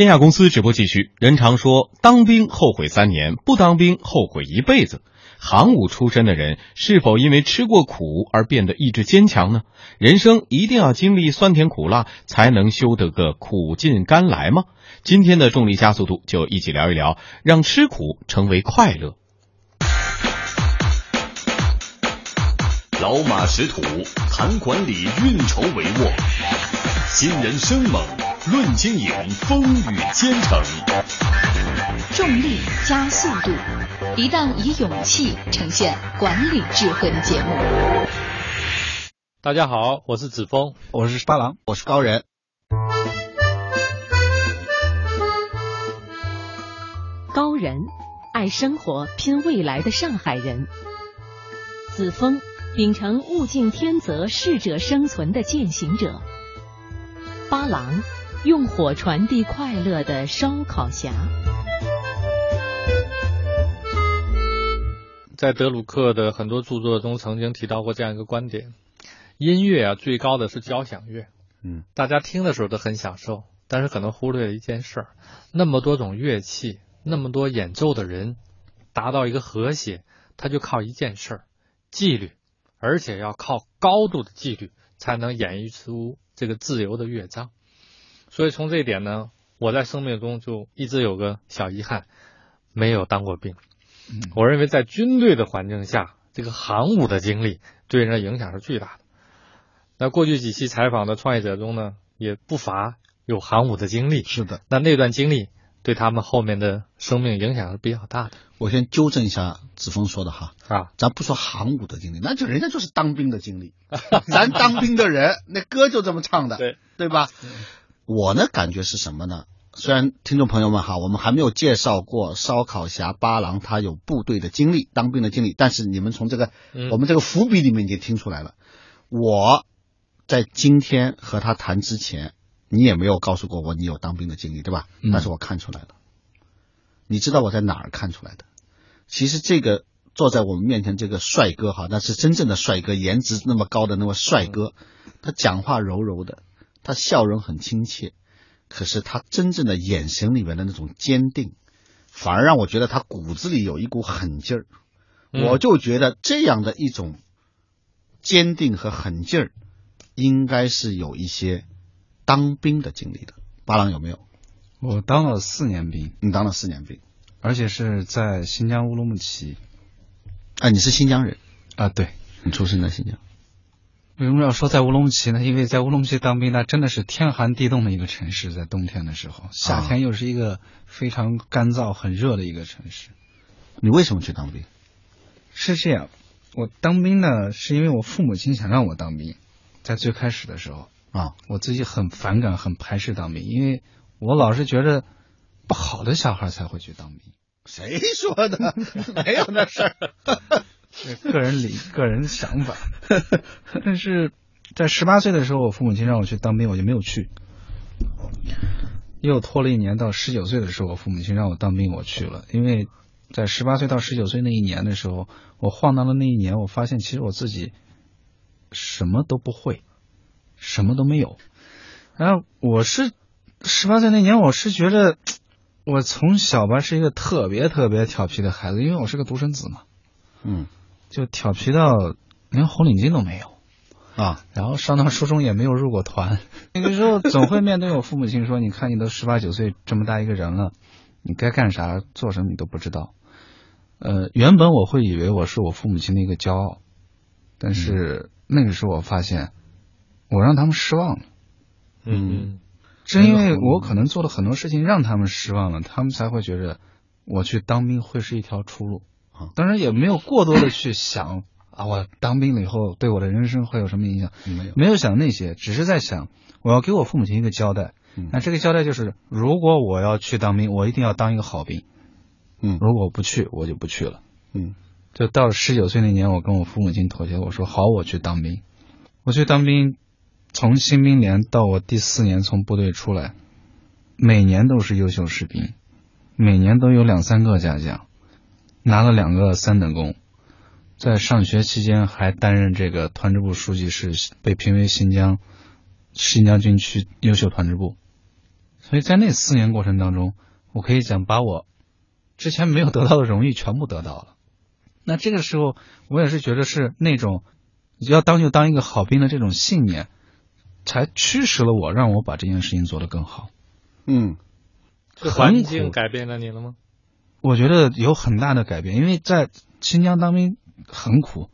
天下公司直播继续。人常说，当兵后悔三年，不当兵后悔一辈子。行伍出身的人，是否因为吃过苦而变得意志坚强呢？人生一定要经历酸甜苦辣，才能修得个苦尽甘来吗？今天的重力加速度，就一起聊一聊，让吃苦成为快乐。老马识途，谈管理，运筹帷幄；新人生猛，论经营，风雨兼程。重力加速度，一档以勇气呈现管理智慧的节目。大家好，我是子峰，我是八郎，我是高人。高人，爱生活、拼未来的上海人。子峰。秉承物竞天择、适者生存的践行者，八郎用火传递快乐的烧烤侠。在德鲁克的很多著作中，曾经提到过这样一个观点：音乐啊，最高的是交响乐。嗯，大家听的时候都很享受，但是可能忽略了一件事儿：那么多种乐器，那么多演奏的人，达到一个和谐，它就靠一件事儿——纪律。而且要靠高度的纪律才能演绎出这个自由的乐章，所以从这一点呢，我在生命中就一直有个小遗憾，没有当过兵。我认为在军队的环境下，这个航母的经历对人的影响是巨大的。那过去几期采访的创业者中呢，也不乏有航母的经历。是的，那那段经历。对他们后面的生命影响是比较大的。我先纠正一下子峰说的哈啊，咱不说航母的经历，那就人家就是当兵的经历。咱当兵的人，那歌就这么唱的，对对吧？我呢感觉是什么呢？虽然听众朋友们哈，我们还没有介绍过烧烤侠八郎他有部队的经历、当兵的经历，但是你们从这个我们这个伏笔里面已经听出来了。我在今天和他谈之前。你也没有告诉过我你有当兵的经历，对吧？但是我看出来了。你知道我在哪儿看出来的？其实这个坐在我们面前这个帅哥哈，那是真正的帅哥，颜值那么高的那位帅哥。他讲话柔柔的，他笑容很亲切，可是他真正的眼神里面的那种坚定，反而让我觉得他骨子里有一股狠劲儿。我就觉得这样的一种坚定和狠劲儿，应该是有一些。当兵的经历的，巴郎有没有？我当了四年兵，你当了四年兵，而且是在新疆乌鲁木齐。啊，你是新疆人啊？对，你出生在新疆。为什么要说在乌鲁木齐呢？因为在乌鲁木齐当兵，那真的是天寒地冻的一个城市，在冬天的时候，夏天又是一个非常干燥、很热的一个城市。你为什么去当兵？是这样，我当兵呢，是因为我父母亲想让我当兵，在最开始的时候。啊，我自己很反感、很排斥当兵，因为我老是觉得不好的小孩才会去当兵。谁说的？没有那事儿，个人理个人想法。但是在十八岁的时候，我父母亲让我去当兵，我就没有去。又拖了一年，到十九岁的时候，我父母亲让我当兵，我去了。因为在十八岁到十九岁那一年的时候，我晃荡了那一年，我发现其实我自己什么都不会。什么都没有，然后我是十八岁那年，我是觉得我从小吧是一个特别特别调皮的孩子，因为我是个独生子嘛，嗯，就调皮到连红领巾都没有啊，然后上到初中也没有入过团，那个时候总会面对我父母亲说：“你看你都十八九岁这么大一个人了，你该干啥做什么你都不知道。”呃，原本我会以为我是我父母亲的一个骄傲，但是那个时候我发现。我让他们失望了，嗯，正因为我可能做了很多事情让他们失望了，他们才会觉得我去当兵会是一条出路。当然也没有过多的去想 啊，我当兵了以后对我的人生会有什么影响？没有，没有想那些，只是在想我要给我父母亲一个交代。那这个交代就是，如果我要去当兵，我一定要当一个好兵。嗯，如果不去，我就不去了。嗯，就到了十九岁那年，我跟我父母亲妥协，我说好，我去当兵。我去当兵。从新兵连到我第四年从部队出来，每年都是优秀士兵，每年都有两三个嘉奖，拿了两个三等功，在上学期间还担任这个团支部书记，是被评为新疆新疆军区优秀团支部。所以在那四年过程当中，我可以讲把我之前没有得到的荣誉全部得到了。那这个时候，我也是觉得是那种要当就当一个好兵的这种信念，才驱使了我，让我把这件事情做得更好。嗯，环境改变了你了吗？我觉得有很大的改变，因为在新疆当兵很苦，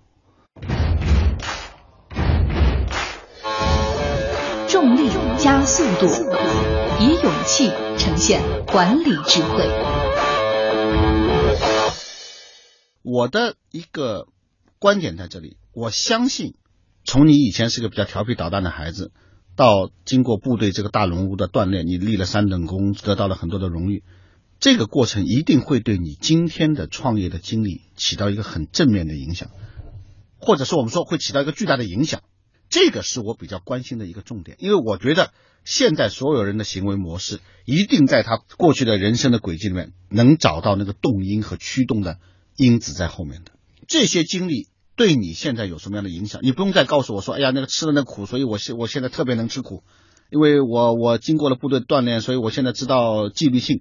重力加速度，以勇气呈现管理智慧。我的一个观点在这里，我相信，从你以前是个比较调皮捣蛋的孩子，到经过部队这个大熔炉的锻炼，你立了三等功，得到了很多的荣誉，这个过程一定会对你今天的创业的经历起到一个很正面的影响，或者是我们说会起到一个巨大的影响。这个是我比较关心的一个重点，因为我觉得现在所有人的行为模式一定在他过去的人生的轨迹里面能找到那个动因和驱动的因子在后面的。这些经历对你现在有什么样的影响？你不用再告诉我说，哎呀，那个吃了那苦，所以我现我现在特别能吃苦，因为我我经过了部队锻炼，所以我现在知道纪律性。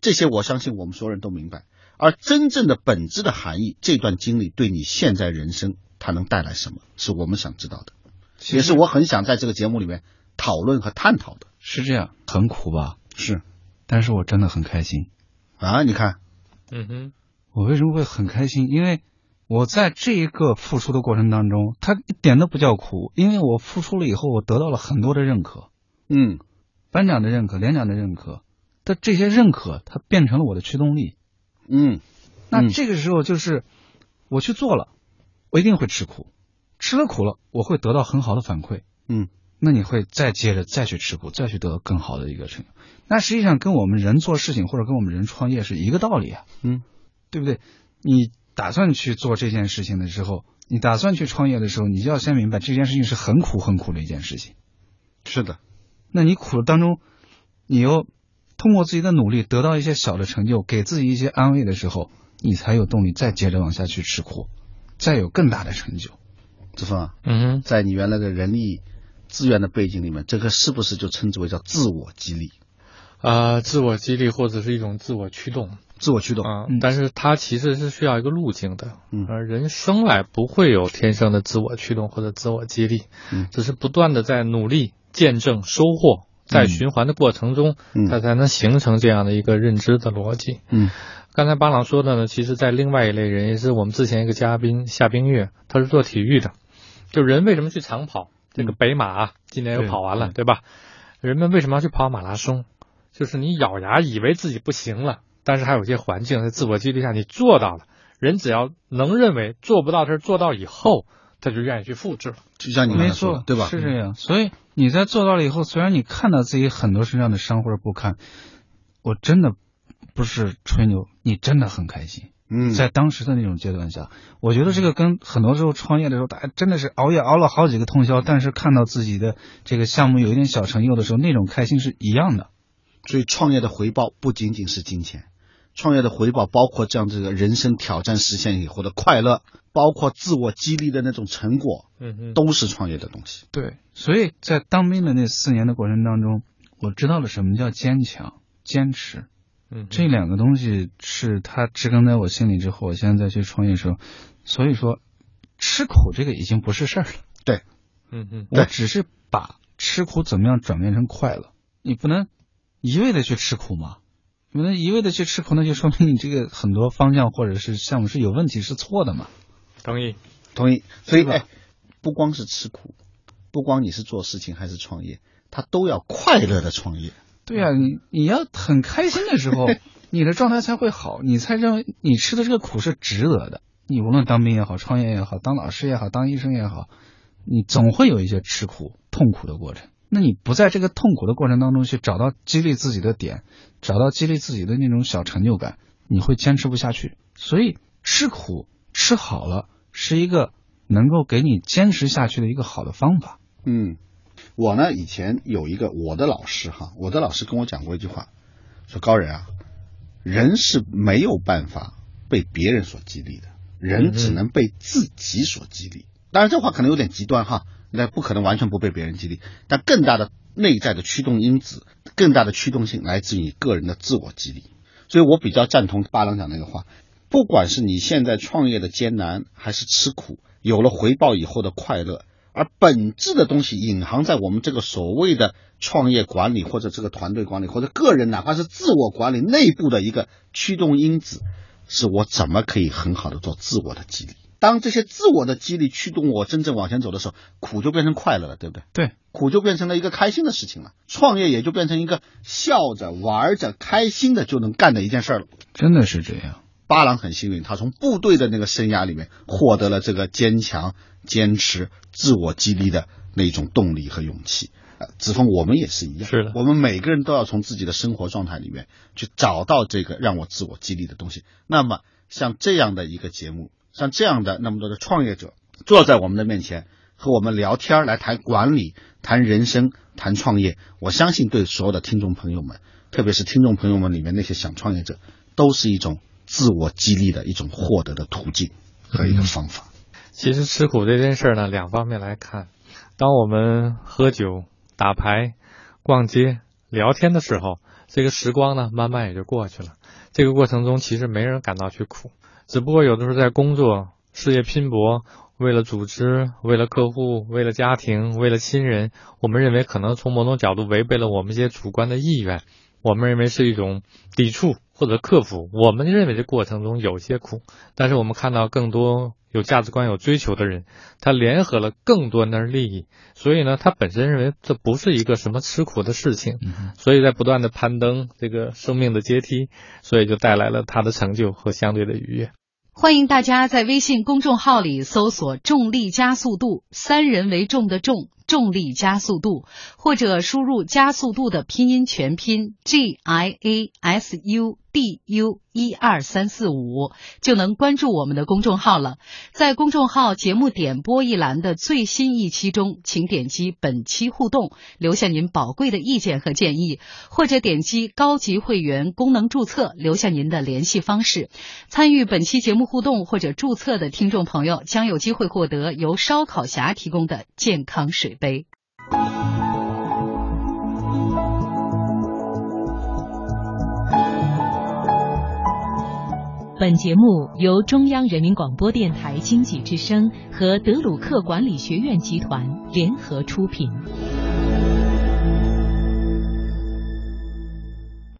这些我相信我们所有人都明白。而真正的本质的含义，这段经历对你现在人生它能带来什么，是我们想知道的，也是我很想在这个节目里面讨论和探讨的。是这样，很苦吧？是但是我真的很开心。啊，你看，嗯哼，我为什么会很开心？因为我在这一个付出的过程当中，它一点都不叫苦，因为我付出了以后，我得到了很多的认可，嗯班长的认可，连长的认可，但这些认可它变成了我的驱动力。嗯嗯那这个时候就是我去做了，我一定会吃苦，吃了苦了，我会得到很好的反馈。嗯那你会再接着再去吃苦，再去得到更好的一个成就。那实际上跟我们人做事情或者跟我们人创业是一个道理啊，嗯对不对？你打算去做这件事情的时候，你打算去创业的时候，你就要先明白这件事情是很苦很苦的一件事情。是的，那你苦的当中，你又通过自己的努力得到一些小的成就，给自己一些安慰的时候，你才有动力再接着往下去吃苦，再有更大的成就。子峰啊，嗯哼，在你原来的人力资源的背景里面，这个是不是就称之为叫自我激励、啊、自我激励或者是一种自我驱动。自我驱动？啊、嗯。但是它其实是需要一个路径的，嗯。而人生来不会有天生的自我驱动或者自我激励，嗯。只是不断的在努力、见证、收获，在嗯循环的过程中，嗯它才能形成这样的一个认知的逻辑。嗯刚才巴朗说的呢，其实在另外一类人，也是我们之前一个嘉宾夏冰月，他是做体育的。就人为什么去长跑？这个北马啊今年又跑完了，对对吧？人们为什么要去跑马拉松？就是你咬牙以为自己不行了，但是还有一些环境在自我激励下你做到了。人只要能认为做不到的事儿做到以后，他就愿意去复制了。就像你刚没才说的错，对吧？是这样。所以你在做到了以后，虽然你看到自己很多身上的伤或者不堪，我真的不是吹牛，你真的很开心。嗯，在当时的那种阶段下，我觉得这个跟很多时候创业的时候，大家真的是熬夜熬了好几个通宵，但是看到自己的这个项目有一点小成就的时候，那种开心是一样的。所以创业的回报不仅仅是金钱，创业的回报包括这样这个人生挑战实现以后的快乐，包括自我激励的那种成果，嗯嗯，都是创业的东西。对，所以在当兵的那四年的过程当中，我知道了什么叫坚强、坚持。嗯，这两个东西是它植根在我心里之后，我现在再去创业的时候，所以说吃苦这个已经不是事儿了。嗯嗯，我只是把吃苦怎么样转变成快乐。你不能一味的去吃苦嘛，你不能一味的去吃苦，那就说明你这个很多方向或者是项目是有问题，是错的嘛。同意。同意。所以，哎，不光是吃苦，不光你是做事情还是创业，他都要快乐的创业。对呀、你你要很开心的时候，你的状态才会好，你才认为你吃的这个苦是值得的。你无论当兵也好，创业也好，当老师也好，当医生也好，你总会有一些吃苦、痛苦的过程。那你不在这个痛苦的过程当中去找到激励自己的点，找到激励自己的那种小成就感，你会坚持不下去。所以吃苦吃好了是一个能够给你坚持下去的一个好的方法。嗯，我呢以前有一个我的老师哈，我的老师跟我讲过一句话，说高人啊，人是没有办法被别人所激励的，人只能被自己所激励。当然这话可能有点极端哈，那不可能完全不被别人激励，但更大的内在的驱动因子，更大的驱动性来自于你个人的自我激励。所以我比较赞同巴郎讲那个话，不管是你现在创业的艰难，还是吃苦，有了回报以后的快乐，而本质的东西隐含在我们这个所谓的创业管理，或者这个团队管理，或者个人哪怕是自我管理内部的一个驱动因子，是我怎么可以很好的做自我的激励。当这些自我的激励驱动我真正往前走的时候，苦就变成快乐了，对不对？对，苦就变成了一个开心的事情了，创业也就变成一个笑着玩着开心的就能干的一件事了。真的是这样。巴郎很幸运，他从部队的那个生涯里面获得了这个坚强、坚持、自我激励的那种动力和勇气。呃，子枫，我们也是一样，是的，我们每个人都要从自己的生活状态里面去找到这个让我自我激励的东西。那么，像这样的一个节目。像这样的那么多的创业者坐在我们的面前和我们聊天来谈管理、谈人生、谈创业，我相信对所有的听众朋友们，特别是听众朋友们里面那些想创业者，都是一种自我激励的一种获得的途径和一个方法。其实吃苦这件事呢，两方面来看，当我们喝酒、打牌、逛街、聊天的时候，这个时光呢，慢慢也就过去了。这个过程中，其实没人感到去苦。只不过有的时候在工作、事业拼搏，为了组织、为了客户、为了家庭、为了亲人，我们认为可能从某种角度违背了我们一些主观的意愿，我们认为是一种抵触或者克服。我们认为这过程中有些苦，但是我们看到更多有价值观、有追求的人，他联合了更多的利益，所以呢，他本身认为这不是一个什么吃苦的事情，所以在不断的攀登这个生命的阶梯，所以就带来了他的成就和相对的愉悦。欢迎大家在微信公众号里搜索“重力加速度”，三人为重的重，重力加速度，或者输入加速度的拼音全拼 G I A S U。D U 一二三四五就能关注我们的公众号了。在公众号节目点播一栏的最新一期中，请点击本期互动，留下您宝贵的意见和建议，或者点击高级会员功能注册，留下您的联系方式。参与本期节目互动或者注册的听众朋友，将有机会获得由烧烤侠提供的健康水杯。本节目由中央人民广播电台经济之声和德鲁克管理学院集团联合出品。